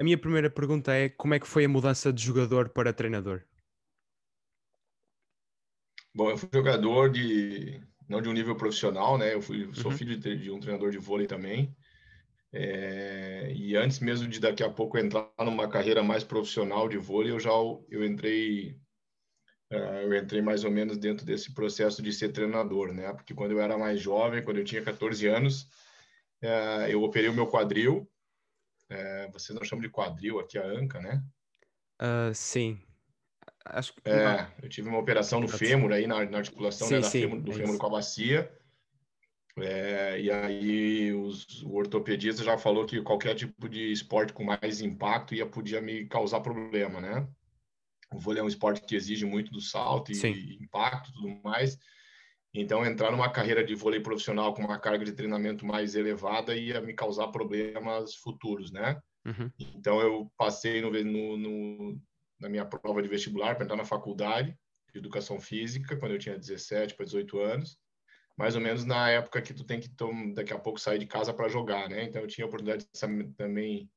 A minha primeira pergunta é como é que foi a mudança de jogador para treinador? Bom, eu fui jogador de não de um nível profissional, né? Eu fui sou uhum. filho de, de, um treinador de vôlei também. É, e antes mesmo de daqui a pouco entrar numa carreira mais profissional de vôlei, eu já eu entrei uh, eu entrei mais ou menos dentro desse processo de ser treinador, né? Porque quando eu era mais jovem, quando eu tinha 14 anos, uh, eu operei o meu quadril. Uh, vocês não chamam de quadril aqui a anca, né? Uh, sim. Acho que... É, eu tive uma operação no fêmur aí, na, na articulação sim, né, sim, fêmur, do é fêmur com a bacia. É, e aí os, o ortopedista já falou que qualquer tipo de esporte com mais impacto ia podia me causar problema, né? O vôlei é um esporte que exige muito do salto e, e impacto e tudo mais. Então, entrar numa carreira de vôlei profissional com uma carga de treinamento mais elevada ia me causar problemas futuros, né? Uhum. Então, eu passei no, no, no, na minha prova de vestibular para entrar na faculdade de educação física, quando eu tinha 17 para 18 anos mais ou menos na época que tu tem que daqui a pouco sair de casa para jogar, né? Então eu tinha a oportunidade de também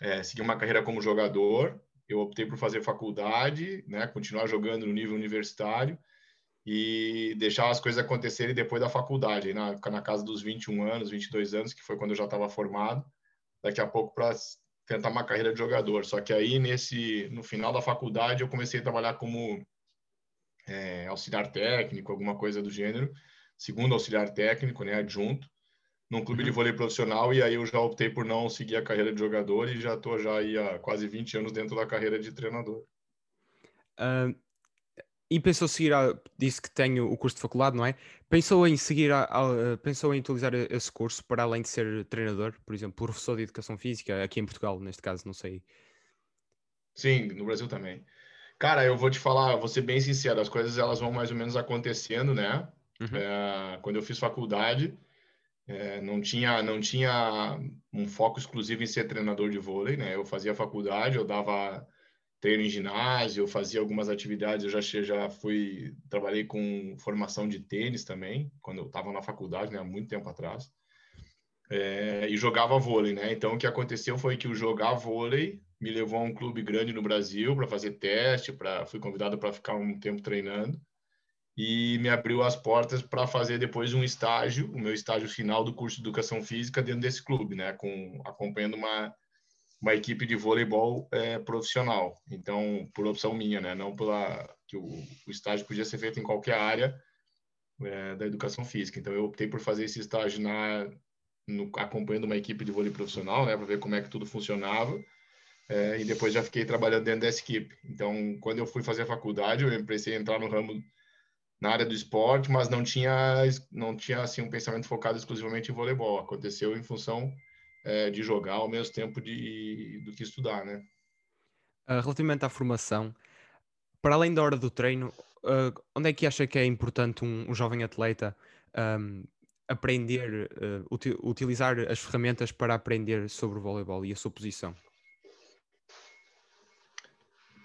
é, seguir uma carreira como jogador. Eu optei por fazer faculdade, né? Continuar jogando no nível universitário e deixar as coisas acontecerem depois da faculdade, na, na casa dos 21 anos, 22 anos, que foi quando eu já estava formado. Daqui a pouco para tentar uma carreira de jogador. Só que aí nesse no final da faculdade eu comecei a trabalhar como é, auxiliar técnico, alguma coisa do gênero segundo auxiliar técnico, né, adjunto, num clube uhum. de vôlei profissional, e aí eu já optei por não seguir a carreira de jogador e já estou já aí há quase 20 anos dentro da carreira de treinador. Uh, e pensou seguir, a, disse que tenho o curso de faculdade, não é? Pensou em seguir, a, a, pensou em utilizar esse curso para além de ser treinador, por exemplo, professor de educação física, aqui em Portugal, neste caso, não sei. Sim, no Brasil também. Cara, eu vou te falar, vou ser bem sincero, as coisas elas vão mais ou menos acontecendo, né? Uhum. É, quando eu fiz faculdade, é, não tinha não tinha um foco exclusivo em ser treinador de vôlei, né? Eu fazia faculdade, eu dava treino em ginásio, fazia algumas atividades, eu já já fui trabalhei com formação de tênis também, quando eu estava na faculdade, né, há muito tempo atrás. É, e jogava vôlei, né? Então o que aconteceu foi que o jogar vôlei me levou a um clube grande no Brasil para fazer teste, para fui convidado para ficar um tempo treinando e me abriu as portas para fazer depois um estágio, o meu estágio final do curso de educação física dentro desse clube, né, com acompanhando uma uma equipe de voleibol é, profissional. Então, por opção minha, né, não pela que o, o estágio podia ser feito em qualquer área é, da educação física. Então, eu optei por fazer esse estágio na no, acompanhando uma equipe de vôlei profissional, né, para ver como é que tudo funcionava. É, e depois já fiquei trabalhando dentro dessa equipe. Então, quando eu fui fazer a faculdade, eu comecei a entrar no ramo na área do esporte, mas não tinha não tinha assim um pensamento focado exclusivamente em voleibol. Aconteceu em função é, de jogar ao mesmo tempo de, do que estudar, né? Uh, relativamente à formação, para além da hora do treino, uh, onde é que acha que é importante um, um jovem atleta um, aprender, uh, uti utilizar as ferramentas para aprender sobre o voleibol e a sua posição?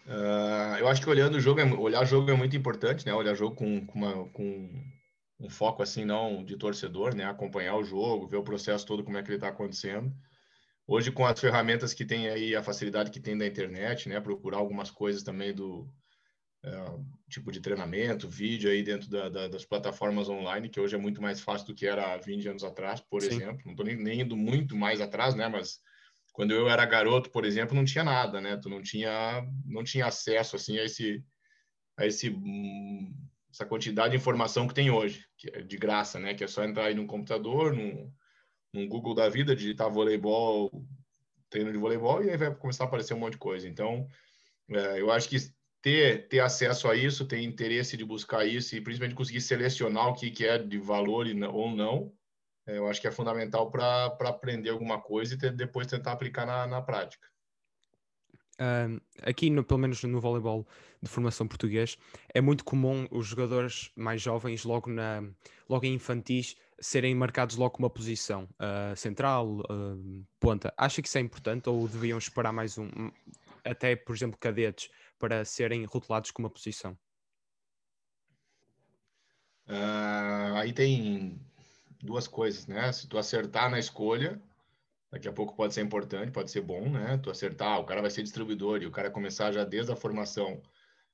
Uh, eu acho que olhando o jogo, é, olhar o jogo é muito importante, né? Olhar jogo com, com, uma, com um foco assim não de torcedor, né? Acompanhar o jogo, ver o processo todo como é que ele está acontecendo. Hoje com as ferramentas que tem aí, a facilidade que tem da internet, né? Procurar algumas coisas também do uh, tipo de treinamento, vídeo aí dentro da, da, das plataformas online, que hoje é muito mais fácil do que era há 20 anos atrás, por Sim. exemplo. Não estou nem, nem indo muito mais atrás, né? Mas quando eu era garoto, por exemplo, não tinha nada, né? Tu não tinha, não tinha acesso assim a esse, a esse, hum, essa quantidade de informação que tem hoje, que é de graça, né? Que é só entrar aí no computador, no, no Google da vida, digitar voleibol, treino de voleibol e aí vai começar a aparecer um monte de coisa. Então, é, eu acho que ter, ter acesso a isso, ter interesse de buscar isso e principalmente conseguir selecionar o que, que é de valor ou não, é, eu acho que é fundamental para aprender alguma coisa e ter, depois tentar aplicar na, na prática. Uh, aqui, no, pelo menos no voleibol de formação português, é muito comum os jogadores mais jovens, logo, na, logo em infantis, serem marcados logo uma posição uh, central, uh, ponta. Acha que isso é importante ou deviam esperar mais um, até por exemplo, cadetes, para serem rotulados com uma posição? aí tem duas coisas, né? Se tu acertar na escolha, Daqui a pouco pode ser importante, pode ser bom, né? Tu acertar, o cara vai ser distribuidor e o cara começar já desde a formação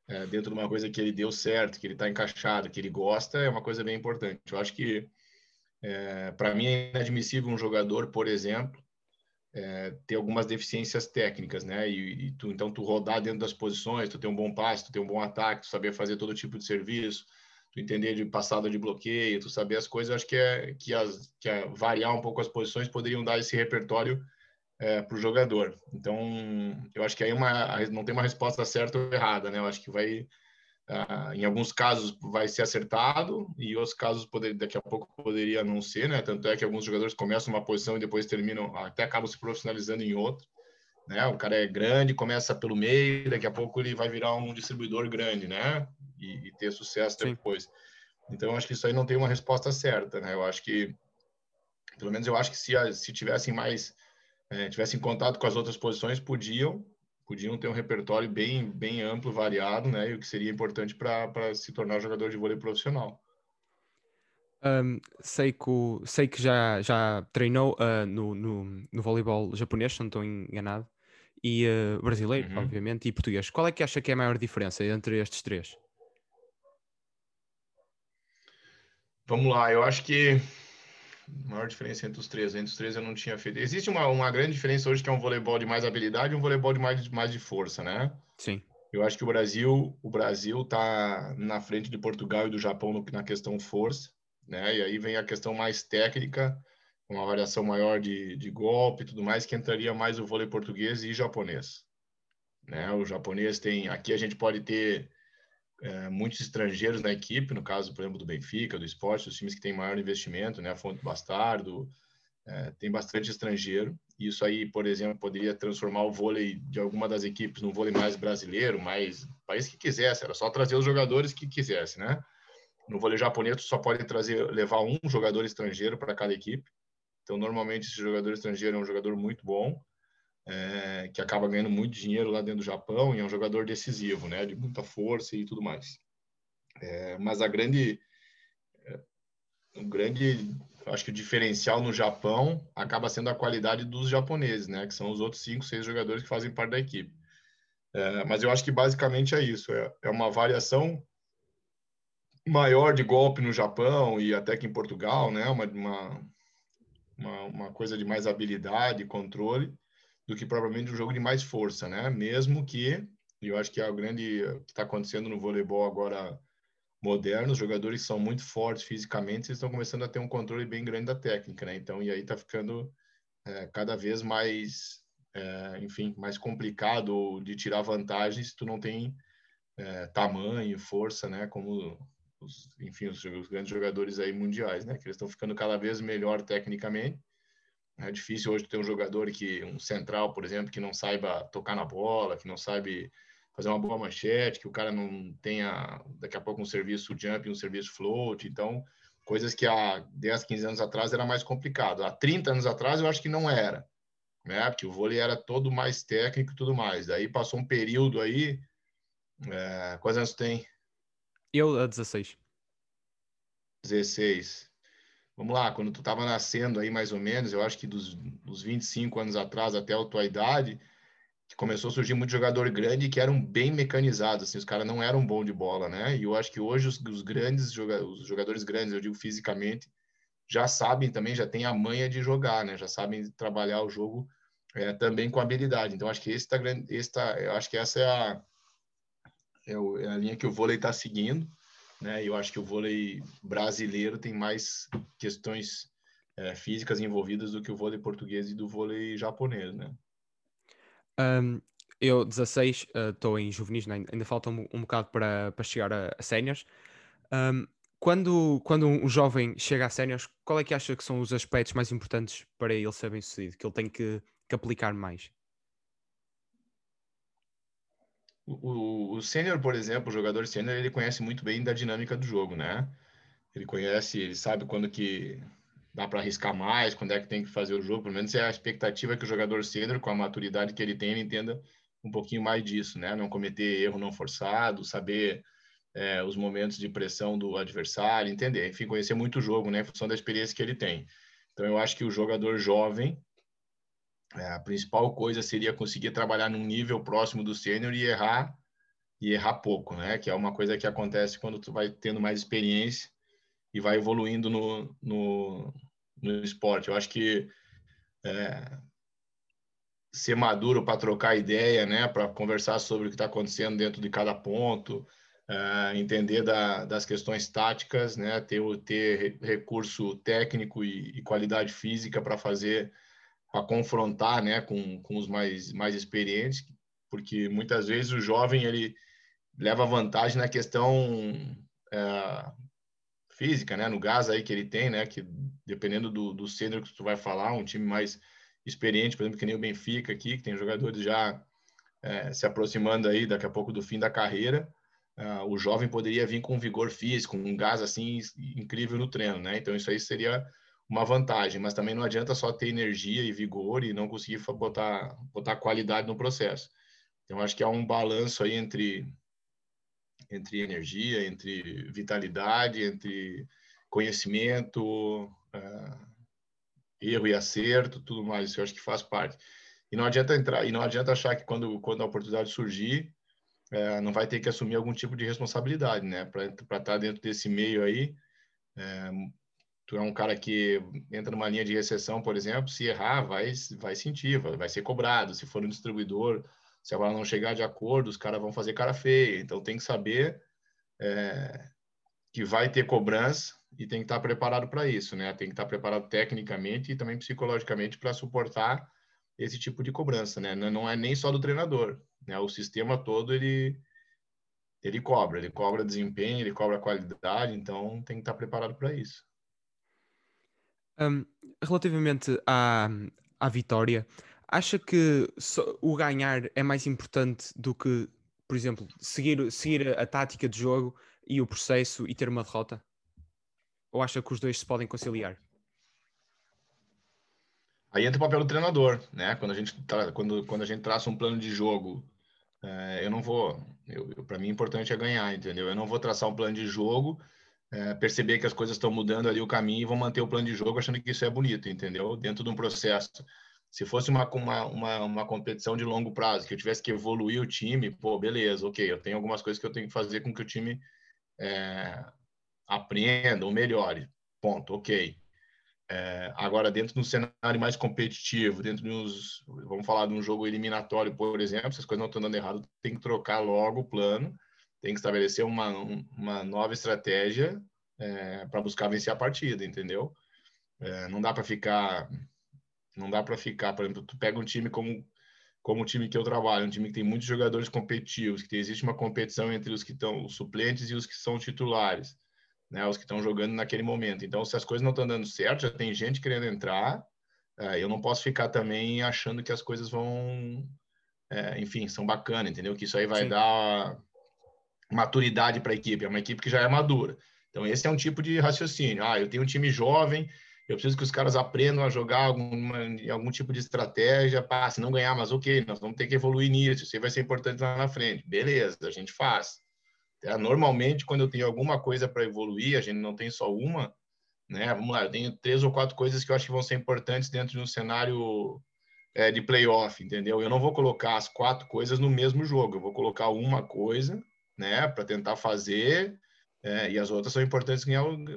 é, dentro de uma coisa que ele deu certo, que ele está encaixado, que ele gosta, é uma coisa bem importante. Eu acho que, é, para mim, é inadmissível um jogador, por exemplo, é, ter algumas deficiências técnicas, né? E, e, tu, então tu rodar dentro das posições, tu ter um bom passe, tu ter um bom ataque, tu saber fazer todo tipo de serviço, tu entender de passada de bloqueio, tu saber as coisas, acho que é que, as, que é variar um pouco as posições poderiam dar esse repertório é, para o jogador. Então, eu acho que aí uma, não tem uma resposta certa ou errada, né? Eu acho que vai, uh, em alguns casos, vai ser acertado e outros casos poder, daqui a pouco poderia não ser, né? Tanto é que alguns jogadores começam uma posição e depois terminam, até acabam se profissionalizando em outra. Né? O cara é grande, começa pelo meio, daqui a pouco ele vai virar um distribuidor grande, né? E, e ter sucesso Sim. depois. Então, eu acho que isso aí não tem uma resposta certa, né? Eu acho que, pelo menos eu acho que se, se tivessem mais é, tivessem contato com as outras posições, podiam podiam ter um repertório bem bem amplo, variado, né? E o que seria importante para se tornar jogador de vôlei profissional. Um, sei, que sei que já, já treinou uh, no, no, no voleibol japonês, se não estou enganado, e uh, brasileiro, uhum. obviamente, e português. Qual é que acha que é a maior diferença entre estes três? Vamos lá, eu acho que maior diferença entre os três. Entre os três eu não tinha feito. Existe uma, uma grande diferença hoje que é um voleibol de mais habilidade e um voleibol de mais, mais de força, né? Sim. Eu acho que o Brasil, o Brasil tá na frente de Portugal e do Japão no, na questão força, né? E aí vem a questão mais técnica, uma variação maior de, de golpe e tudo mais, que entraria mais o vôlei português e japonês. Né? O japonês tem, aqui a gente pode ter é, muitos estrangeiros na equipe, no caso, por exemplo, do Benfica, do esporte, os times que têm maior investimento, né, a Fonte Bastardo, é, tem bastante estrangeiro. Isso aí, por exemplo, poderia transformar o vôlei de alguma das equipes no vôlei mais brasileiro, mais país que quisesse, era só trazer os jogadores que quisesse, né? No vôlei japonês, só pode trazer, levar um jogador estrangeiro para cada equipe. Então, normalmente, esse jogador estrangeiro é um jogador muito bom é, que acaba ganhando muito dinheiro lá dentro do Japão e é um jogador decisivo, né, de muita força e tudo mais. É, mas a grande, é, o grande, acho que o diferencial no Japão acaba sendo a qualidade dos japoneses, né, que são os outros cinco, seis jogadores que fazem parte da equipe. É, mas eu acho que basicamente é isso, é, é uma variação maior de golpe no Japão e até que em Portugal, né, uma, uma, uma, uma coisa de mais habilidade, controle, do que propriamente um jogo de mais força, né? Mesmo que, eu acho que é o grande que está acontecendo no voleibol agora moderno, os jogadores são muito fortes fisicamente, eles estão começando a ter um controle bem grande da técnica, né? Então, e aí está ficando é, cada vez mais, é, enfim, mais complicado de tirar vantagem se tu não tem é, tamanho, força, né? Como os, enfim, os, os grandes jogadores aí mundiais, né? Que eles estão ficando cada vez melhor tecnicamente é difícil hoje ter um jogador que, um central, por exemplo, que não saiba tocar na bola, que não sabe fazer uma boa manchete, que o cara não tenha daqui a pouco um serviço jump, um serviço float. Então, coisas que há 10, 15 anos atrás era mais complicado. Há 30 anos atrás eu acho que não era, né? Porque o vôlei era todo mais técnico e tudo mais. Daí passou um período aí. É... Quantos anos tem? Eu, a 16. 16 vamos lá, quando tu estava nascendo aí mais ou menos, eu acho que dos, dos 25 anos atrás até a tua idade, começou a surgir muito jogador grande que eram bem mecanizados, assim, os caras não eram bom de bola, né? E eu acho que hoje os, os grandes os jogadores grandes, eu digo fisicamente, já sabem também, já têm a manha de jogar, né? Já sabem trabalhar o jogo é, também com habilidade. Então acho que esse tá esse tá, eu acho que essa é a é, é a linha que o vôlei está seguindo né? Eu acho que o vôlei brasileiro tem mais questões é, físicas envolvidas do que o vôlei português e do vôlei japonês, né? Um, eu, 16, estou uh, em juvenis, né? ainda falta um, um bocado para, para chegar a, a séniores. Um, quando, quando um jovem chega a séniores, qual é que acha que são os aspectos mais importantes para ele ser bem sucedido, que ele tem que, que aplicar mais? O, o sênior, por exemplo, o jogador sênior, ele conhece muito bem da dinâmica do jogo, né? Ele conhece, ele sabe quando que dá para arriscar mais, quando é que tem que fazer o jogo. Pelo menos é a expectativa que o jogador sênior, com a maturidade que ele tem, ele entenda um pouquinho mais disso, né? Não cometer erro não forçado, saber é, os momentos de pressão do adversário, entender, enfim, conhecer muito o jogo, né? Em função da experiência que ele tem. Então, eu acho que o jogador jovem, a principal coisa seria conseguir trabalhar num nível próximo do sênior e errar e errar pouco, né? Que é uma coisa que acontece quando tu vai tendo mais experiência e vai evoluindo no, no, no esporte. Eu acho que é, ser maduro para trocar ideia, né? Para conversar sobre o que está acontecendo dentro de cada ponto, é, entender da, das questões táticas, né? Ter, ter recurso técnico e, e qualidade física para fazer, para confrontar, né? Com, com os mais, mais experientes, porque muitas vezes o jovem ele leva vantagem na questão é, física, né? No gás aí que ele tem, né? Que dependendo do, do sênior que tu vai falar, um time mais experiente, por exemplo, que nem o Benfica aqui, que tem jogadores já é, se aproximando aí daqui a pouco do fim da carreira, uh, o jovem poderia vir com vigor físico, um gás assim incrível no treino, né? Então isso aí seria uma vantagem, mas também não adianta só ter energia e vigor e não conseguir botar botar qualidade no processo. Então acho que há um balanço aí entre entre energia, entre vitalidade, entre conhecimento, uh, erro e acerto, tudo mais. Isso eu acho que faz parte. E não adianta entrar, e não adianta achar que quando, quando a oportunidade surgir, uh, não vai ter que assumir algum tipo de responsabilidade, né? Para estar tá dentro desse meio aí, uh, tu é um cara que entra numa linha de recessão, por exemplo, se errar, vai, vai sentir, vai, vai ser cobrado. Se for um distribuidor, se a não chegar de acordo, os caras vão fazer cara feia. Então tem que saber é, que vai ter cobrança e tem que estar preparado para isso, né? Tem que estar preparado tecnicamente e também psicologicamente para suportar esse tipo de cobrança, né? Não é nem só do treinador, né? O sistema todo ele ele cobra, ele cobra desempenho, ele cobra qualidade, então tem que estar preparado para isso. Um, relativamente à, à vitória, Acha que o ganhar é mais importante do que, por exemplo, seguir, seguir a tática de jogo e o processo e ter uma derrota? Ou acha que os dois se podem conciliar? Aí entra o papel do treinador, né? Quando a gente, quando, quando a gente traça um plano de jogo, é, eu não vou. Para mim, o importante é ganhar, entendeu? Eu não vou traçar um plano de jogo, é, perceber que as coisas estão mudando ali o caminho e vou manter o plano de jogo achando que isso é bonito, entendeu? Dentro de um processo se fosse uma, uma, uma, uma, competição de longo prazo, que eu tivesse que evoluir o time, pô, beleza, ok, eu tenho algumas coisas que eu tenho que fazer com que o time é, aprenda ou melhore, ponto, ok. É, agora, dentro de um cenário mais competitivo, dentro de uns, vamos falar de um jogo eliminatório, por exemplo, se as coisas não estão dando errado, tem que trocar logo o plano, tem que estabelecer uma, uma nova estratégia é, para buscar vencer a partida, entendeu? É, não dá para ficar não dá para ficar, por exemplo, tu pega um time como como o time que eu trabalho, um time que tem muitos jogadores competitivos, que tem, existe uma competição entre os que estão os suplentes e os que são titulares, né, os que estão jogando naquele momento. Então, se as coisas não estão dando certo, já tem gente querendo entrar, é, eu não posso ficar também achando que as coisas vão, é, enfim, são bacanas, entendeu? Que isso aí vai Sim. dar maturidade para a equipe, é uma equipe que já é madura. Então, esse é um tipo de raciocínio. Ah, eu tenho um time jovem, eu preciso que os caras aprendam a jogar alguma, algum tipo de estratégia. Pá, se não ganhar, mas ok, nós vamos ter que evoluir nisso. Isso vai ser importante lá na frente. Beleza, a gente faz. É, normalmente, quando eu tenho alguma coisa para evoluir, a gente não tem só uma, né? Vamos lá, eu tenho três ou quatro coisas que eu acho que vão ser importantes dentro de um cenário é, de playoff, entendeu? Eu não vou colocar as quatro coisas no mesmo jogo. Eu vou colocar uma coisa, né, para tentar fazer é, e as outras são importantes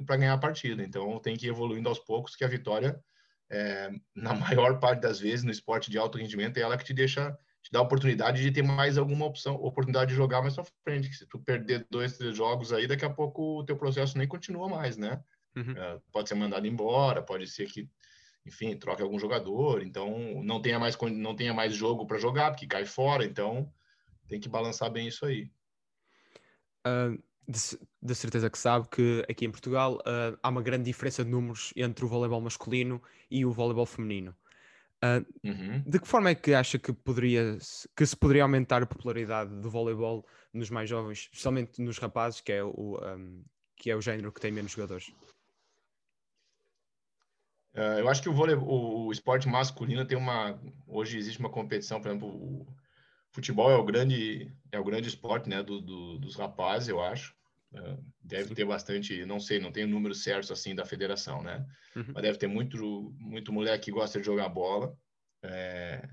para ganhar a partida. Então tem que ir evoluindo aos poucos, que a vitória, é, na maior parte das vezes, no esporte de alto rendimento, é ela que te deixa, te dá a oportunidade de ter mais alguma opção, oportunidade de jogar mais para frente. Que se tu perder dois, três jogos aí, daqui a pouco o teu processo nem continua mais, né? Uhum. É, pode ser mandado embora, pode ser que enfim, troque algum jogador, então não tenha mais não tenha mais jogo para jogar, porque cai fora, então tem que balançar bem isso aí. Uh, de, de, certeza que sabe que aqui em Portugal uh, há uma grande diferença de números entre o voleibol masculino e o voleibol feminino. Uh, uhum. De que forma é que acha que, poderia, que se poderia aumentar a popularidade do voleibol nos mais jovens, especialmente nos rapazes, que é o, um, que é o género que tem menos jogadores? Uh, eu acho que o, voleibol, o esporte masculino tem uma. Hoje existe uma competição, por exemplo, o futebol é o grande, é o grande esporte né, do, do dos rapazes, eu acho. É, deve ter bastante, não sei, não tenho números certos assim da federação, né? Uhum. Mas deve ter muito, muito moleque que gosta de jogar bola. É,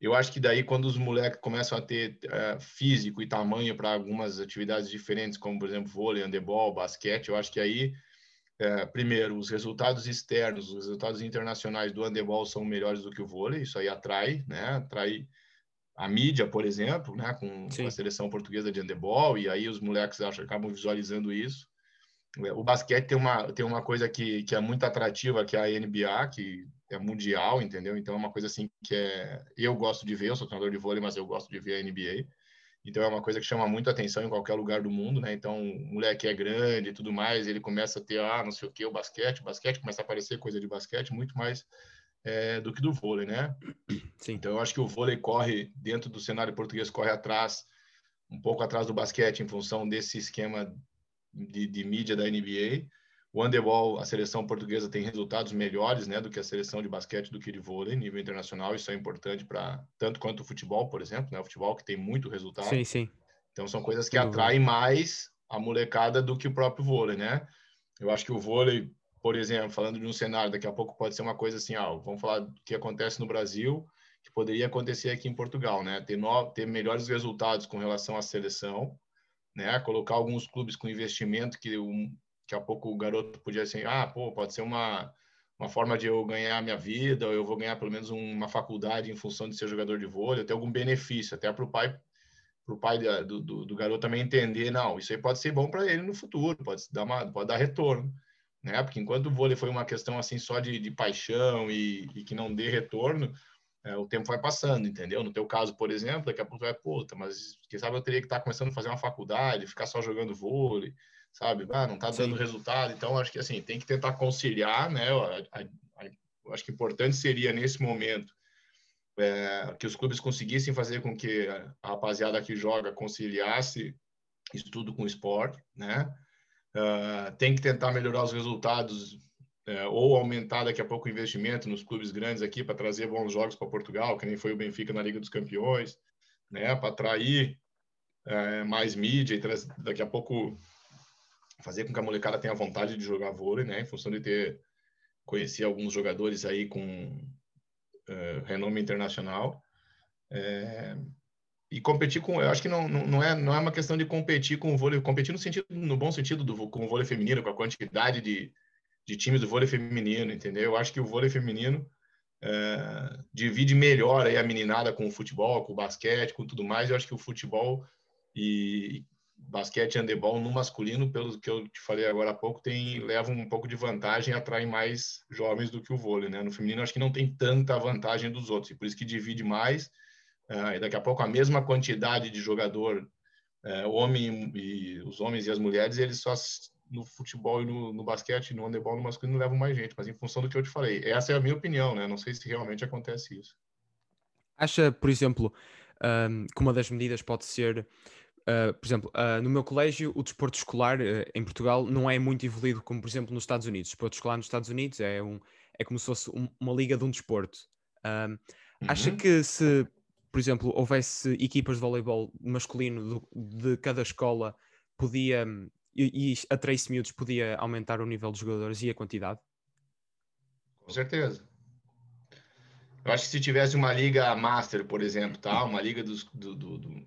eu acho que daí, quando os moleques começam a ter é, físico e tamanho para algumas atividades diferentes, como, por exemplo, vôlei, handebol, basquete, eu acho que aí, é, primeiro, os resultados externos, os resultados internacionais do handebol são melhores do que o vôlei, isso aí atrai, né? Atrai a mídia, por exemplo, né? Com, com a seleção portuguesa de handebol, e aí os moleques acho, acabam visualizando isso. O basquete tem uma, tem uma coisa que, que é muito atrativa, que é a NBA, que é mundial, entendeu? Então é uma coisa assim que é eu gosto de ver, eu sou treinador de vôlei, mas eu gosto de ver a NBA. Então é uma coisa que chama muito atenção em qualquer lugar do mundo, né? Então, um moleque é grande e tudo mais, ele começa a ter, ah, não sei o que, o basquete, o basquete começa a aparecer coisa de basquete muito mais é, do que do vôlei, né? Sim. Então, eu acho que o vôlei corre, dentro do cenário português, corre atrás, um pouco atrás do basquete, em função desse esquema de, de mídia da NBA. O handebol, a seleção portuguesa tem resultados melhores, né, do que a seleção de basquete, do que de vôlei, nível internacional. Isso é importante para tanto quanto o futebol, por exemplo, né, o futebol que tem muito resultado. Sim, sim. Então são coisas que atraem mais a molecada do que o próprio vôlei, né? Eu acho que o vôlei, por exemplo, falando de um cenário, daqui a pouco pode ser uma coisa assim, ah, vamos falar do que acontece no Brasil, que poderia acontecer aqui em Portugal, né? Ter, no, ter melhores resultados com relação à seleção, né? Colocar alguns clubes com investimento que um, Daqui a pouco o garoto podia assim, ah, pô, pode ser uma, uma forma de eu ganhar a minha vida, ou eu vou ganhar pelo menos uma faculdade em função de ser jogador de vôlei, ter algum benefício, até para o pai para o pai do, do, do, garoto também entender, não, isso aí pode ser bom para ele no futuro, pode dar, uma, pode dar retorno, né? Porque enquanto o vôlei foi uma questão assim só de, de paixão e, e, que não dê retorno, é, o tempo vai passando, entendeu? No teu caso, por exemplo, daqui a pouco vai, puta, mas quem sabe eu teria que estar tá começando a fazer uma faculdade, ficar só jogando vôlei, sabe? Ah, não está dando Sim. resultado. Então, acho que assim, tem que tentar conciliar, né? A, a, a, acho que importante seria, nesse momento, é, que os clubes conseguissem fazer com que a rapaziada que joga conciliasse estudo com esporte, né? Uh, tem que tentar melhorar os resultados é, ou aumentar daqui a pouco o investimento nos clubes grandes aqui para trazer bons jogos para Portugal, que nem foi o Benfica na Liga dos Campeões, né? Para atrair é, mais mídia e daqui a pouco fazer com que a molecada tenha vontade de jogar vôlei, né? Em função de ter conheci alguns jogadores aí com uh, renome internacional. É, e competir com, eu acho que não, não, é, não é uma questão de competir com o vôlei, competir no sentido, no bom sentido do com o vôlei feminino, com a quantidade de, de times do vôlei feminino, entendeu? Eu acho que o vôlei feminino é, divide melhor aí a meninada com o futebol, com o basquete, com tudo mais. Eu acho que o futebol e, basquete e handebol no masculino, pelo que eu te falei agora há pouco, tem leva um pouco de vantagem, atrai mais jovens do que o vôlei, né? No feminino acho que não tem tanta vantagem dos outros, e por isso que divide mais. Uh, e daqui a pouco a mesma quantidade de jogador, uh, homem e os homens e as mulheres, eles só no futebol e no, no basquete, no handebol, no masculino levam mais gente, mas em função do que eu te falei. Essa é a minha opinião, né? Não sei se realmente acontece isso. Acha, por exemplo, um, que uma das medidas pode ser Uh, por exemplo, uh, no meu colégio, o desporto escolar uh, em Portugal não é muito evoluído como, por exemplo, nos Estados Unidos. O desporto escolar nos Estados Unidos é, um, é como se fosse um, uma liga de um desporto. Uhum. Acha que se, por exemplo, houvesse equipas de voleibol masculino do, de cada escola, podia, e, e a Trace Miúdos podia aumentar o nível de jogadores e a quantidade? Com certeza. Eu acho que se tivesse uma liga master, por exemplo, tá? Uma liga dos, do, do, do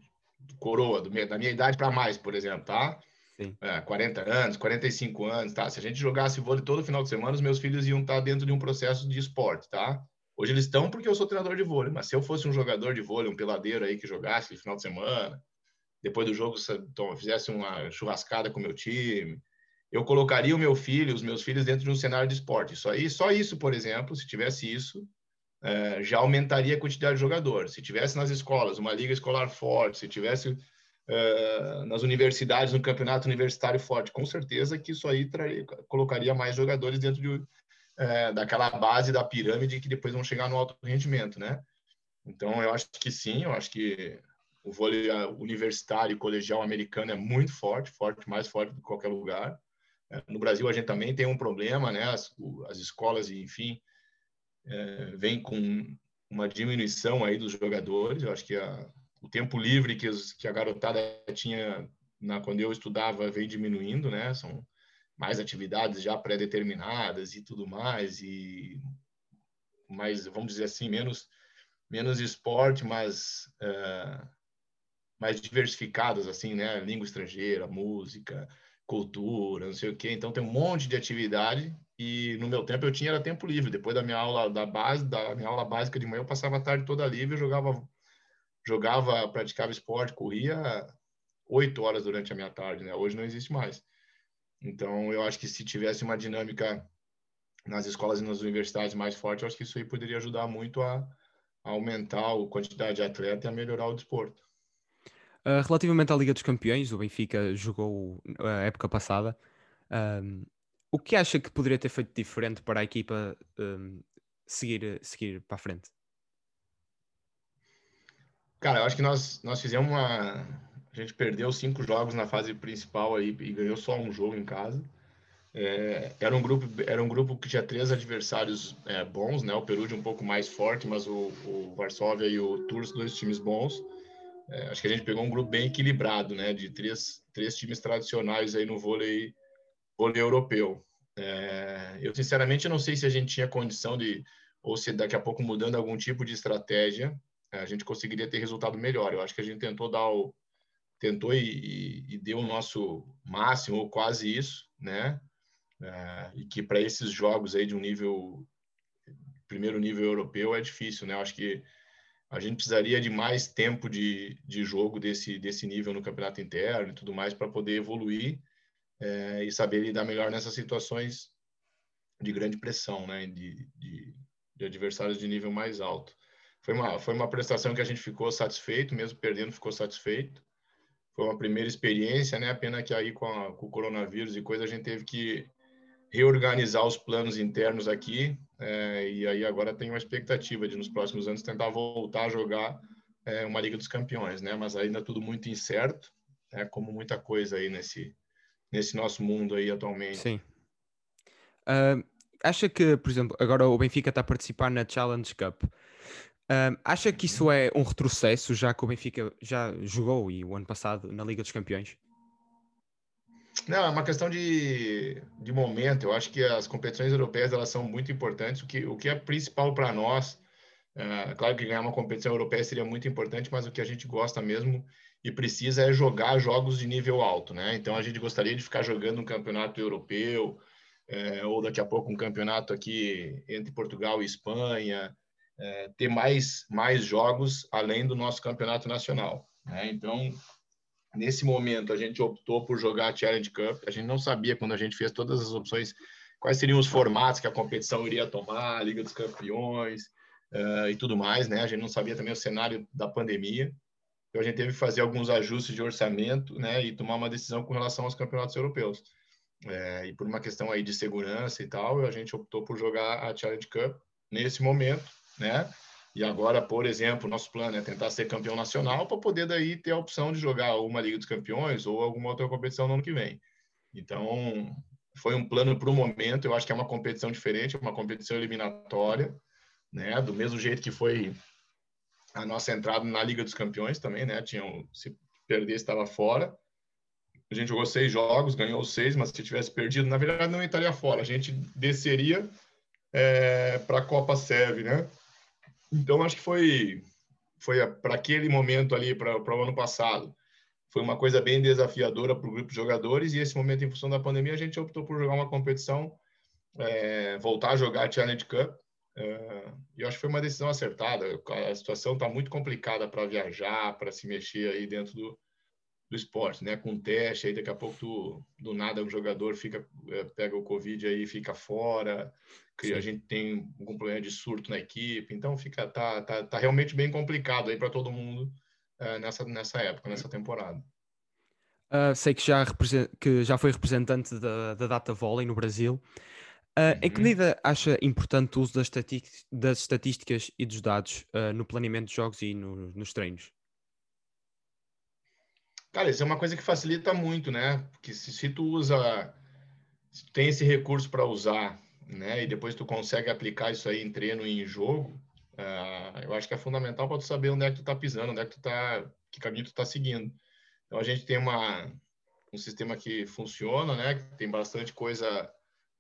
coroa, do, da minha idade para mais, por exemplo, tá? Sim. É, 40 anos, 45 anos, tá? Se a gente jogasse vôlei todo final de semana, os meus filhos iam estar tá dentro de um processo de esporte, tá? Hoje eles estão porque eu sou treinador de vôlei, mas se eu fosse um jogador de vôlei, um peladeiro aí que jogasse no final de semana, depois do jogo então, fizesse uma churrascada com o meu time, eu colocaria o meu filho, os meus filhos dentro de um cenário de esporte. Isso aí, só isso, por exemplo, se tivesse isso, é, já aumentaria a quantidade de jogadores. Se tivesse nas escolas uma liga escolar forte, se tivesse é, nas universidades um campeonato universitário forte, com certeza que isso aí traria, colocaria mais jogadores dentro de, é, daquela base da pirâmide que depois vão chegar no alto rendimento, né? Então, eu acho que sim, eu acho que o vôlei universitário e colegial americano é muito forte, forte, mais forte do que qualquer lugar. No Brasil, a gente também tem um problema, né? As, as escolas, enfim, é, vem com uma diminuição aí dos jogadores. Eu acho que a, o tempo livre que, os, que a garotada tinha na, quando eu estudava vem diminuindo, né? São mais atividades já pré-determinadas e tudo mais. E mais, vamos dizer assim, menos, menos esporte, mas uh, mais diversificadas, assim, né? Língua estrangeira, música, cultura, não sei o quê. Então tem um monte de atividade e no meu tempo eu tinha era tempo livre. Depois da minha aula da base, da minha aula básica de manhã, eu passava a tarde toda livre, eu jogava, jogava, praticava esporte, corria oito horas durante a minha tarde, né? Hoje não existe mais. Então eu acho que se tivesse uma dinâmica nas escolas e nas universidades mais forte, eu acho que isso aí poderia ajudar muito a, a aumentar a quantidade de atleta e a melhorar o desporto. Uh, relativamente à Liga dos Campeões, o Benfica jogou a época passada. Um, o que acha que poderia ter feito diferente para a equipa um, seguir, seguir para a frente? Cara, eu acho que nós, nós fizemos uma. A gente perdeu cinco jogos na fase principal aí e ganhou só um jogo em casa. É, era um grupo era um grupo que tinha três adversários é, bons, né? O Perugia um pouco mais forte, mas o, o Varsóvia e o Tours dois times bons. É, acho que a gente pegou um grupo bem equilibrado, né? De três, três times tradicionais aí no vôlei, vôlei europeu. É, eu sinceramente não sei se a gente tinha condição de ou se daqui a pouco mudando algum tipo de estratégia a gente conseguiria ter resultado melhor. Eu acho que a gente tentou dar o tentou e, e, deu o nosso máximo ou quase isso, né? É, e que para esses jogos aí de um nível primeiro nível europeu é difícil, né? Eu acho que a gente precisaria de mais tempo de, de jogo desse desse nível no campeonato interno e tudo mais para poder evoluir é, e saber lidar melhor nessas situações de grande pressão, né? De, de, de adversários de nível mais alto. Foi uma foi uma prestação que a gente ficou satisfeito, mesmo perdendo ficou satisfeito. Foi uma primeira experiência, né? Pena que aí com, a, com o coronavírus e coisa a gente teve que reorganizar os planos internos aqui é, e aí agora tem uma expectativa de nos próximos anos tentar voltar a jogar é, uma Liga dos Campeões, né? Mas ainda tudo muito incerto, é como muita coisa aí nesse nesse nosso mundo aí atualmente. Sim. Uh, acha que, por exemplo, agora o Benfica está a participar na Challenge Cup. Uh, acha que isso é um retrocesso, já que o Benfica já jogou e o ano passado na Liga dos Campeões? Não, é uma questão de, de momento. Eu acho que as competições europeias elas são muito importantes. O que, o que é principal para nós, é, claro que ganhar uma competição europeia seria muito importante, mas o que a gente gosta mesmo e precisa é jogar jogos de nível alto, né? Então a gente gostaria de ficar jogando um campeonato europeu, é, ou daqui a pouco um campeonato aqui entre Portugal e Espanha, é, ter mais, mais jogos além do nosso campeonato nacional. Né? Então, Nesse momento, a gente optou por jogar a Challenge Cup. A gente não sabia, quando a gente fez todas as opções, quais seriam os formatos que a competição iria tomar, a Liga dos Campeões uh, e tudo mais, né? A gente não sabia também o cenário da pandemia. Então, a gente teve que fazer alguns ajustes de orçamento, né? E tomar uma decisão com relação aos campeonatos europeus. É, e por uma questão aí de segurança e tal, a gente optou por jogar a Challenge Cup nesse momento, né? E agora, por exemplo, nosso plano é tentar ser campeão nacional para poder daí ter a opção de jogar uma Liga dos Campeões ou alguma outra competição no ano que vem. Então, foi um plano para o momento. Eu acho que é uma competição diferente, uma competição eliminatória, né? Do mesmo jeito que foi a nossa entrada na Liga dos Campeões também, né? Tinham, se perder, estava fora. A gente jogou seis jogos, ganhou seis, mas se tivesse perdido, na verdade, não estaria fora. A gente desceria é, para a Copa Serve, né? Então, acho que foi, foi para aquele momento ali, para o ano passado, foi uma coisa bem desafiadora para o grupo de jogadores. E esse momento, em função da pandemia, a gente optou por jogar uma competição, é, voltar a jogar a Challenge Cup. É, e eu acho que foi uma decisão acertada. A situação está muito complicada para viajar, para se mexer aí dentro do, do esporte, né? Com teste, aí daqui a pouco tu, do nada um jogador fica é, pega o covid aí fica fora, que Sim. a gente tem um problema de surto na equipe, então fica tá tá, tá realmente bem complicado aí para todo mundo é, nessa nessa época, nessa temporada. Uh, sei que já, que já foi representante da, da Data Volley no Brasil. Uh, uhum. Em que uhum. medida acha importante o uso das, das estatísticas e dos dados uh, no planeamento de jogos e no, nos treinos? Cara, isso é uma coisa que facilita muito, né? Porque se, se tu usa, se tu tem esse recurso para usar, né? E depois tu consegue aplicar isso aí em treino e em jogo, uh, eu acho que é fundamental para tu saber onde é que tu tá pisando, onde é que tu tá, que caminho tu tá seguindo. Então a gente tem uma um sistema que funciona, né? Que tem bastante coisa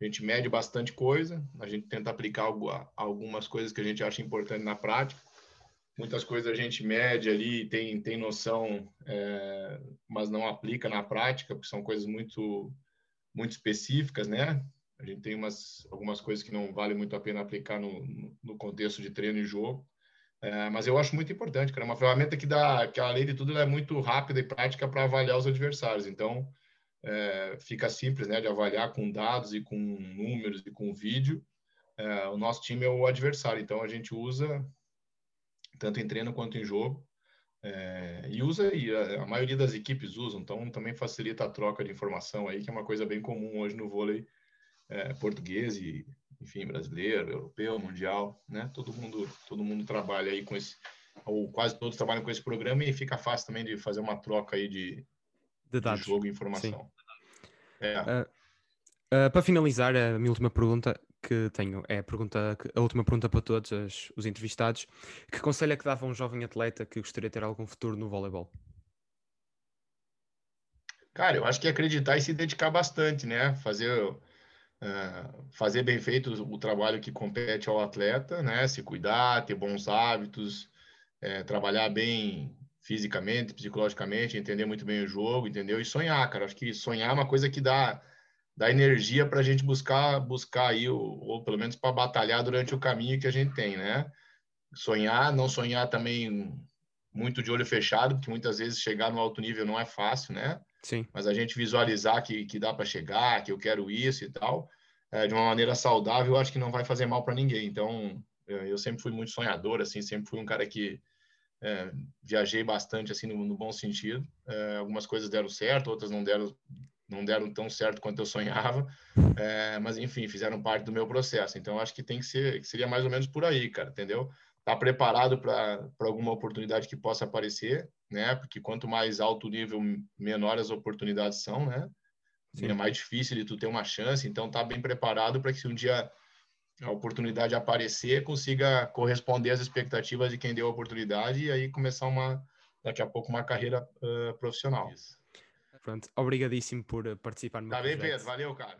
a gente mede bastante coisa, a gente tenta aplicar algumas coisas que a gente acha importante na prática. Muitas coisas a gente mede ali, tem, tem noção, é, mas não aplica na prática, porque são coisas muito, muito específicas, né? A gente tem umas, algumas coisas que não vale muito a pena aplicar no, no contexto de treino e jogo. É, mas eu acho muito importante, cara. É uma ferramenta que dá, que além de tudo, é muito rápida e prática para avaliar os adversários. Então, é, fica simples, né, de avaliar com dados e com números e com vídeo. É, o nosso time é o adversário, então a gente usa tanto em treino quanto em jogo. É, e usa, e a, a, maioria das equipes usam, então também facilita a troca de informação aí, que é uma coisa bem comum hoje no vôlei é, português e, enfim, brasileiro, europeu, mundial, né? Todo mundo, todo mundo trabalha aí com esse, ou quase todos trabalham com esse programa e fica fácil também de fazer uma troca aí de, de, de jogo e informação. É. Uh, uh, para finalizar, a minha última pergunta que tenho é a, pergunta, a última pergunta para todos os, os entrevistados. Que conselho é que dava a um jovem atleta que gostaria de ter algum futuro no voleibol? Cara, eu acho que acreditar e se dedicar bastante, né? Fazer, fazer bem feito o trabalho que compete ao atleta, né? Se cuidar, ter bons hábitos, é, trabalhar bem fisicamente, psicologicamente, entender muito bem o jogo, entendeu? E sonhar, cara. Acho que sonhar é uma coisa que dá, dá energia para a gente buscar, buscar aí, ou, ou pelo menos para batalhar durante o caminho que a gente tem, né? Sonhar, não sonhar também muito de olho fechado, porque muitas vezes chegar no alto nível não é fácil, né? Sim. Mas a gente visualizar que, que dá para chegar, que eu quero isso e tal, é, de uma maneira saudável, eu acho que não vai fazer mal para ninguém. Então, eu sempre fui muito sonhador, assim, sempre fui um cara que é, viajei bastante assim no, no bom sentido. É, algumas coisas deram certo, outras não deram não deram tão certo quanto eu sonhava, é, mas enfim fizeram parte do meu processo. Então acho que tem que ser seria mais ou menos por aí, cara, entendeu? Tá preparado para alguma oportunidade que possa aparecer, né? Porque quanto mais alto nível, menor as oportunidades são, né? Sim. É mais difícil de tu ter uma chance. Então tá bem preparado para que se um dia a oportunidade aparecer, consiga corresponder às expectativas de quem deu a oportunidade e aí começar uma daqui a pouco uma carreira uh, profissional. Pronto, obrigadíssimo por participar no Tá bem, Pedro, valeu, cara.